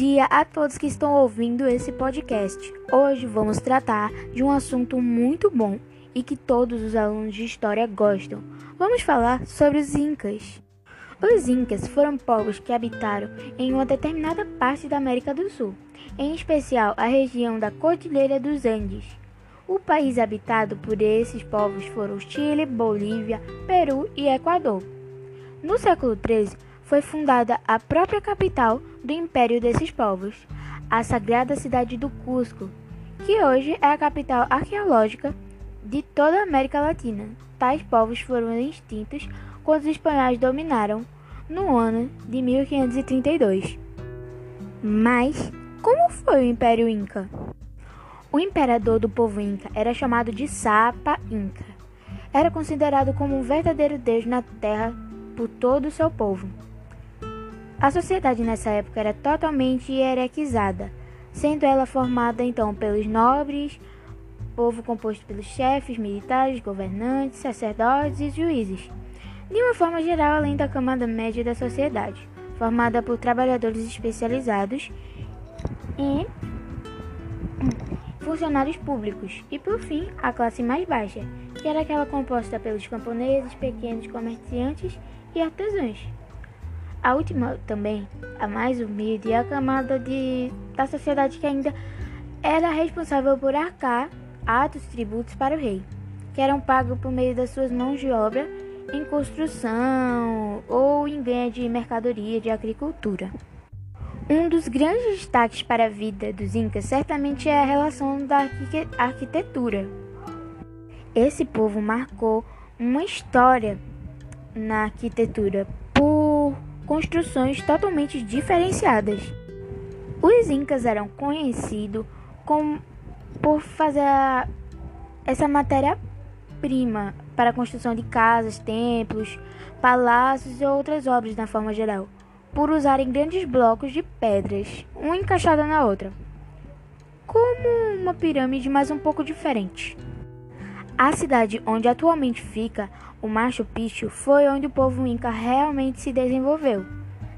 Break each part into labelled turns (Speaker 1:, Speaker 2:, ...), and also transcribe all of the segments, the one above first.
Speaker 1: dia a todos que estão ouvindo esse podcast. Hoje vamos tratar de um assunto muito bom e que todos os alunos de história gostam. Vamos falar sobre os Incas. Os Incas foram povos que habitaram em uma determinada parte da América do Sul, em especial a região da Cordilheira dos Andes. O país habitado por esses povos foram Chile, Bolívia, Peru e Equador. No século XIII, foi fundada a própria capital do império desses povos, a sagrada cidade do Cusco, que hoje é a capital arqueológica de toda a América Latina. Tais povos foram extintos quando os espanhóis dominaram no ano de 1532. Mas como foi o Império Inca? O imperador do povo Inca era chamado de Sapa Inca. Era considerado como um verdadeiro deus na terra por todo o seu povo. A sociedade nessa época era totalmente hierarquizada, sendo ela formada então pelos nobres, povo composto pelos chefes, militares, governantes, sacerdotes e juízes. De uma forma geral, além da camada média da sociedade, formada por trabalhadores especializados e funcionários públicos, e por fim, a classe mais baixa, que era aquela composta pelos camponeses, pequenos comerciantes e artesãos. A última também, a mais humilde, é a camada de, da sociedade que ainda era responsável por arcar atos tributos para o rei, que eram pagos por meio das suas mãos de obra em construção ou em ganho de mercadoria de agricultura. Um dos grandes destaques para a vida dos Incas certamente é a relação da arquitetura. Esse povo marcou uma história na arquitetura construções totalmente diferenciadas. Os incas eram conhecidos por fazer essa matéria-prima para a construção de casas, templos, palácios e outras obras na forma geral, por usarem grandes blocos de pedras, uma encaixada na outra, como uma pirâmide, mas um pouco diferente. A cidade onde atualmente fica o Machu Picchu foi onde o povo inca realmente se desenvolveu.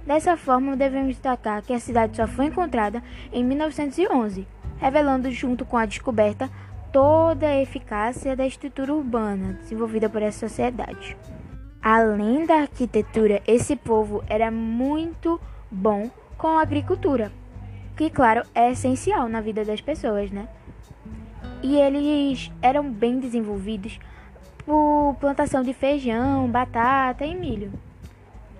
Speaker 1: Dessa forma, devemos destacar que a cidade só foi encontrada em 1911, revelando junto com a descoberta toda a eficácia da estrutura urbana desenvolvida por essa sociedade. Além da arquitetura, esse povo era muito bom com a agricultura, que claro é essencial na vida das pessoas, né? E eles eram bem desenvolvidos por plantação de feijão, batata e milho.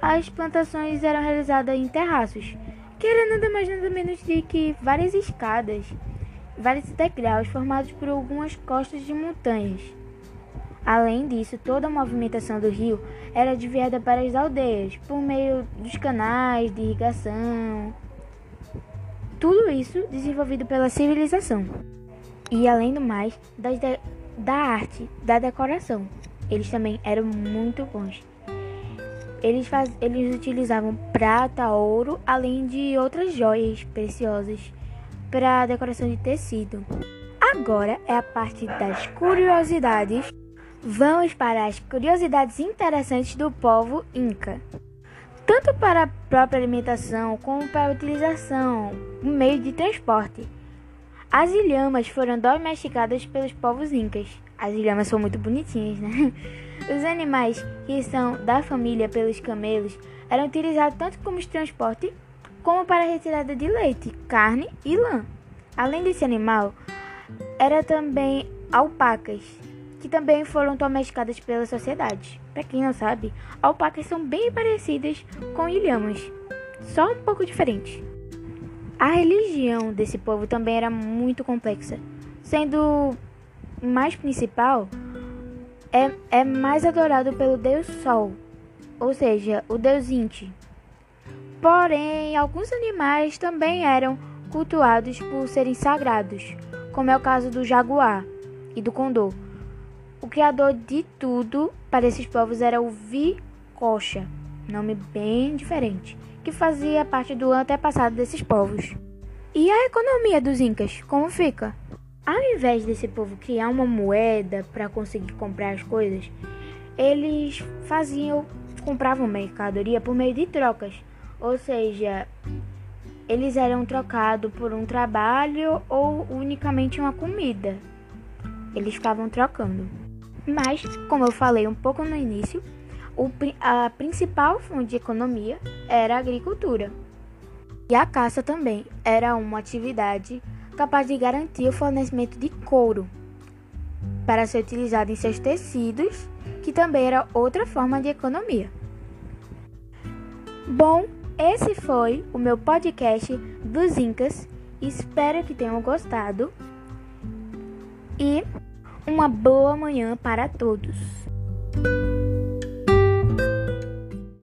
Speaker 1: As plantações eram realizadas em terraços, que era nada mais nada menos de que várias escadas, vários degraus formados por algumas costas de montanhas. Além disso, toda a movimentação do rio era desviada para as aldeias por meio dos canais de irrigação. Tudo isso desenvolvido pela civilização e além do mais das de, da arte, da decoração. Eles também eram muito bons. Eles, faz, eles utilizavam prata, ouro, além de outras joias preciosas para decoração de tecido. Agora é a parte das curiosidades. Vamos para as curiosidades interessantes do povo Inca. Tanto para a própria alimentação como para a utilização, meio de transporte. As ilhamas foram domesticadas pelos povos incas. As ilhamas são muito bonitinhas, né? Os animais que são da família pelos camelos eram utilizados tanto como transporte como para retirada de leite, carne e lã. Além desse animal, era também alpacas, que também foram domesticadas pela sociedade. Para quem não sabe, alpacas são bem parecidas com ilhamas, só um pouco diferentes. A religião desse povo também era muito complexa, sendo mais principal é, é mais adorado pelo deus Sol, ou seja, o deus Inti. Porém, alguns animais também eram cultuados por serem sagrados, como é o caso do jaguar e do condor. O criador de tudo para esses povos era o Vicocha, nome bem diferente que fazia parte do antepassado desses povos. E a economia dos Incas, como fica? Ao invés desse povo criar uma moeda para conseguir comprar as coisas, eles faziam, compravam mercadoria por meio de trocas, ou seja, eles eram trocados por um trabalho ou unicamente uma comida. Eles ficavam trocando. Mas, como eu falei um pouco no início, o, a principal fonte de economia era a agricultura. E a caça também era uma atividade capaz de garantir o fornecimento de couro para ser utilizado em seus tecidos, que também era outra forma de economia. Bom, esse foi o meu podcast dos Incas. Espero que tenham gostado e uma boa manhã para todos.